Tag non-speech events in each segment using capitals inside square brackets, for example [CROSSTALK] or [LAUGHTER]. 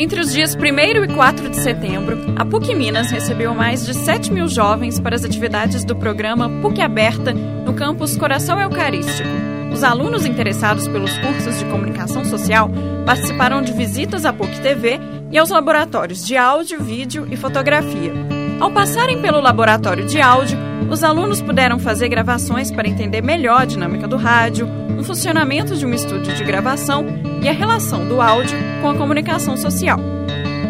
Entre os dias 1 e 4 de setembro, a PUC Minas recebeu mais de 7 mil jovens para as atividades do programa PUC Aberta no campus Coração Eucarístico. Os alunos interessados pelos cursos de comunicação social participaram de visitas à PUC TV e aos laboratórios de áudio, vídeo e fotografia. Ao passarem pelo laboratório de áudio, os alunos puderam fazer gravações para entender melhor a dinâmica do rádio, o funcionamento de um estúdio de gravação e a relação do áudio com a comunicação social.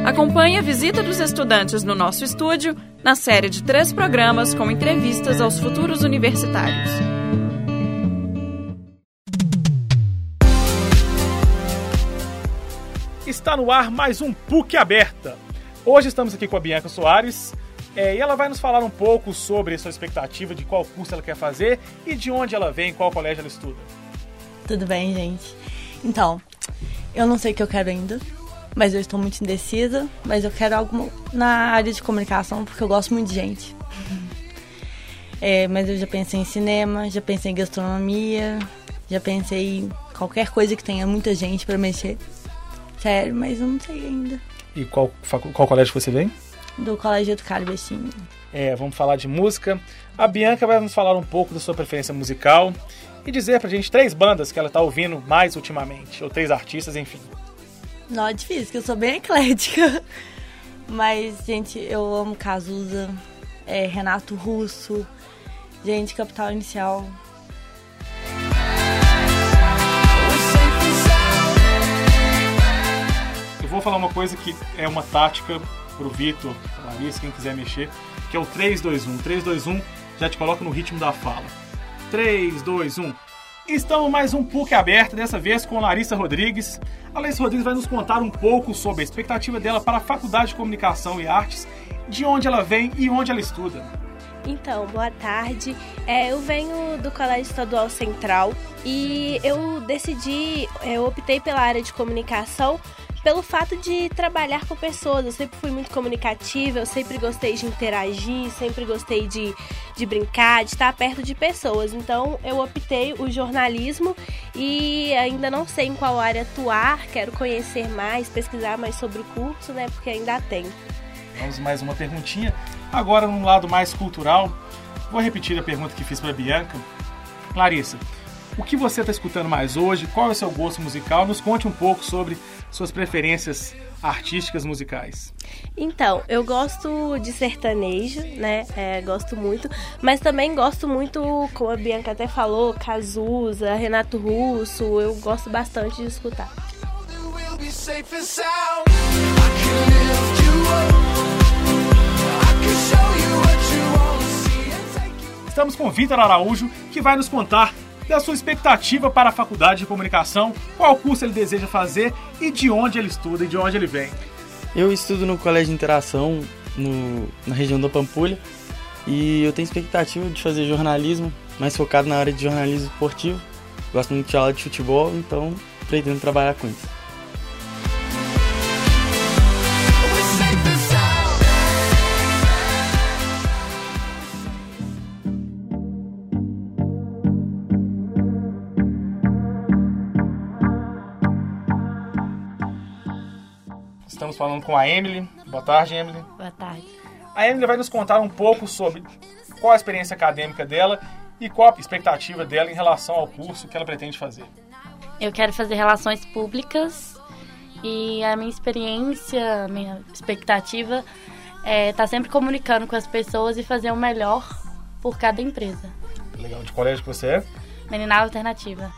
Acompanhe a visita dos estudantes no nosso estúdio na série de três programas com entrevistas aos futuros universitários. Está no ar mais um PUC Aberta. Hoje estamos aqui com a Bianca Soares é, e ela vai nos falar um pouco sobre sua expectativa de qual curso ela quer fazer e de onde ela vem, qual colégio ela estuda. Tudo bem, gente? Então, eu não sei o que eu quero ainda, mas eu estou muito indecisa. Mas eu quero algo na área de comunicação, porque eu gosto muito de gente. É, mas eu já pensei em cinema, já pensei em gastronomia, já pensei em qualquer coisa que tenha muita gente para mexer. Sério, mas eu não sei ainda. E qual, qual colégio você vem? Do Colégio do Bestinho. É, vamos falar de música. A Bianca vai nos falar um pouco da sua preferência musical e dizer pra gente três bandas que ela tá ouvindo mais ultimamente, ou três artistas, enfim. Não, é difícil, que eu sou bem eclética. [LAUGHS] Mas, gente, eu amo Cazuza, é, Renato Russo, gente, Capital Inicial. Eu vou falar uma coisa que é uma tática pro Vitor, pra Larissa, quem quiser mexer, que é o 321. 321 já te coloca no ritmo da fala. 3, 2, 1. Estamos mais um PUC aberto, dessa vez com Larissa Rodrigues. A Larissa Rodrigues vai nos contar um pouco sobre a expectativa dela para a Faculdade de Comunicação e Artes, de onde ela vem e onde ela estuda. Então, boa tarde. É, eu venho do Colégio Estadual Central e eu decidi, eu optei pela área de comunicação pelo fato de trabalhar com pessoas. Eu sempre fui muito comunicativa, eu sempre gostei de interagir, sempre gostei de, de brincar, de estar perto de pessoas. Então eu optei o jornalismo e ainda não sei em qual área atuar, quero conhecer mais, pesquisar mais sobre o curso, né? Porque ainda tem. Vamos mais uma perguntinha. Agora, num lado mais cultural, vou repetir a pergunta que fiz para Bianca. Clarissa, o que você está escutando mais hoje? Qual é o seu gosto musical? Nos conte um pouco sobre suas preferências artísticas musicais. Então, eu gosto de sertanejo, né? É, gosto muito, mas também gosto muito, como a Bianca até falou, Cazuza, Renato Russo, eu gosto bastante de escutar. Estamos com Vitor Araújo, que vai nos contar da sua expectativa para a faculdade de comunicação, qual curso ele deseja fazer e de onde ele estuda e de onde ele vem. Eu estudo no Colégio de Interação, no, na região da Pampulha, e eu tenho expectativa de fazer jornalismo, mais focado na área de jornalismo esportivo. Gosto muito de aula de futebol, então pretendo trabalhar com isso. Falando com a Emily. Boa tarde, Emily. Boa tarde. A Emily vai nos contar um pouco sobre qual a experiência acadêmica dela e qual a expectativa dela em relação ao curso que ela pretende fazer. Eu quero fazer relações públicas e a minha experiência, a minha expectativa é estar tá sempre comunicando com as pessoas e fazer o melhor por cada empresa. Legal. De colégio que você é? Meninal Alternativa.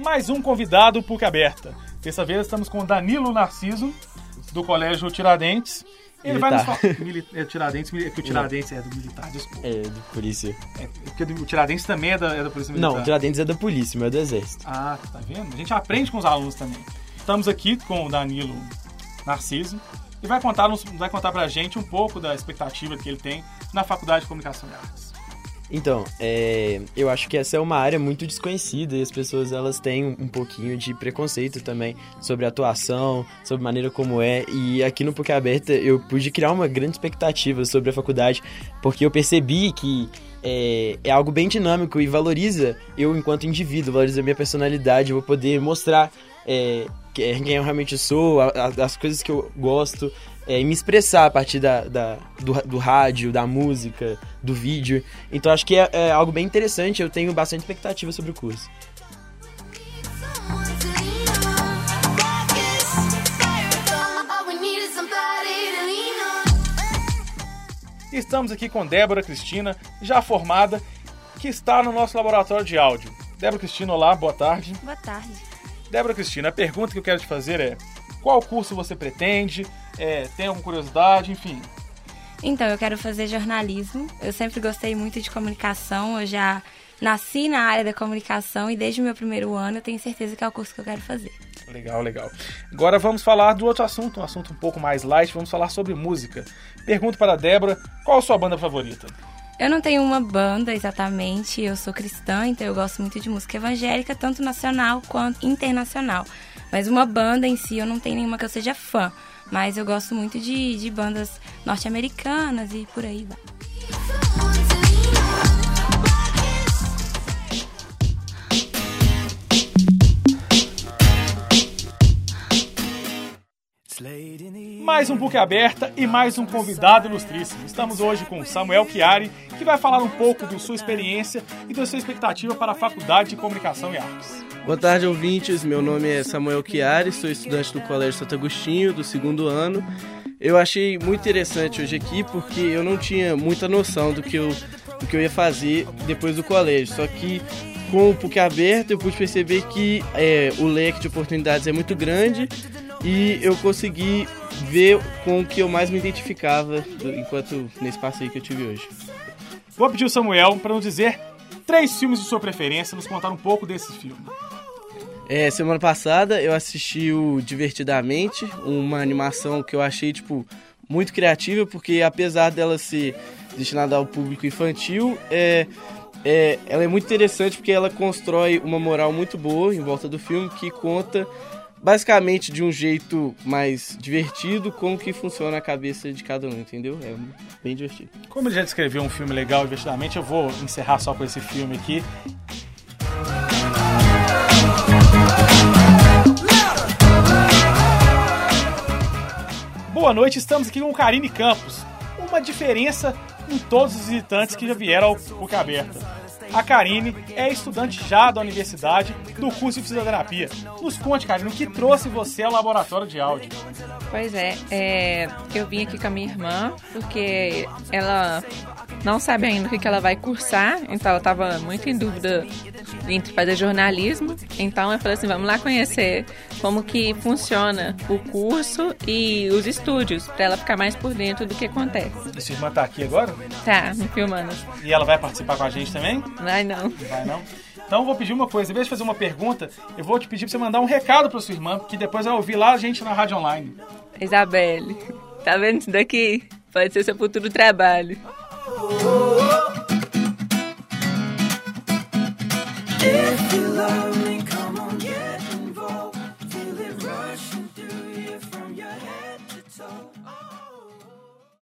Mais um convidado PUC Aberta. Dessa vez estamos com Danilo Narciso, do Colégio Tiradentes. Ele militar. vai nos falar. Mili... É, Tiradentes, é que o Tiradentes é do militar, desculpa. É, do polícia. É, porque o Tiradentes também é da, é da Polícia Militar. Não, o Tiradentes é da polícia, meu é do exército. Ah, tá vendo? A gente aprende com os alunos também. Estamos aqui com o Danilo Narciso e vai contar, vai contar pra gente um pouco da expectativa que ele tem na Faculdade de Comunicação e Artes. Então, é, eu acho que essa é uma área muito desconhecida e as pessoas elas têm um pouquinho de preconceito também sobre a atuação, sobre a maneira como é. E aqui no PUC Aberta eu pude criar uma grande expectativa sobre a faculdade, porque eu percebi que é, é algo bem dinâmico e valoriza eu enquanto indivíduo, valoriza a minha personalidade, eu vou poder mostrar é, quem eu realmente sou, as coisas que eu gosto, é, e me expressar a partir da, da do, do, rádio, da música, do vídeo. Então acho que é, é algo bem interessante, eu tenho bastante expectativa sobre o curso. Estamos aqui com Débora Cristina, já formada, que está no nosso laboratório de áudio. Débora Cristina, olá, boa tarde. Boa tarde. Débora Cristina, a pergunta que eu quero te fazer é: qual curso você pretende? É, tem alguma curiosidade? Enfim. Então, eu quero fazer jornalismo. Eu sempre gostei muito de comunicação. Eu já nasci na área da comunicação e desde o meu primeiro ano eu tenho certeza que é o curso que eu quero fazer. Legal, legal. Agora vamos falar do outro assunto, um assunto um pouco mais light. Vamos falar sobre música. Pergunto para a Débora: qual a sua banda favorita? Eu não tenho uma banda exatamente, eu sou cristã, então eu gosto muito de música evangélica, tanto nacional quanto internacional. Mas uma banda em si eu não tenho nenhuma que eu seja fã. Mas eu gosto muito de, de bandas norte-americanas e por aí vai. Mais um book aberta e mais um convidado ilustríssimo. Estamos hoje com Samuel Chiari, que vai falar um pouco da sua experiência e da sua expectativa para a Faculdade de Comunicação e Artes. Boa tarde, ouvintes. Meu nome é Samuel Chiari, sou estudante do Colégio Santo Agostinho, do segundo ano. Eu achei muito interessante hoje aqui porque eu não tinha muita noção do que eu, do que eu ia fazer depois do colégio. Só que com o PUC aberto eu pude perceber que é, o leque de oportunidades é muito grande e eu consegui ver com o que eu mais me identificava enquanto nesse passeio que eu tive hoje. Vou pedir o Samuel para nos dizer três filmes de sua preferência, nos contar um pouco desse filme. É, semana passada eu assisti o Divertidamente, uma animação que eu achei, tipo, muito criativa, porque apesar dela ser destinada ao público infantil, é, é, ela é muito interessante porque ela constrói uma moral muito boa em volta do filme que conta basicamente de um jeito mais divertido como que funciona a cabeça de cada um, entendeu? É bem divertido. Como ele já descreveu um filme legal divertidamente, eu vou encerrar só com esse filme aqui. Boa noite, estamos aqui com Karine Campos. Uma diferença em todos os visitantes que já vieram ao PUC Aberta. A Karine é estudante já da universidade do curso de fisioterapia. Nos conte, Karine, o que trouxe você ao laboratório de áudio? Pois é, é eu vim aqui com a minha irmã porque ela não sabe ainda o que ela vai cursar, então ela estava muito em dúvida entre fazer jornalismo. Então eu falei assim, vamos lá conhecer como que funciona o curso e os estúdios, para ela ficar mais por dentro do que acontece. E sua irmã tá aqui agora? Tá, me filmando. E ela vai participar com a gente também? Vai não. Vai não? Então eu vou pedir uma coisa, em vez de fazer uma pergunta, eu vou te pedir pra você mandar um recado pra sua irmã, que depois vai ouvir lá a gente na rádio online. Isabelle, tá vendo isso daqui? Pode ser seu futuro trabalho. If you love me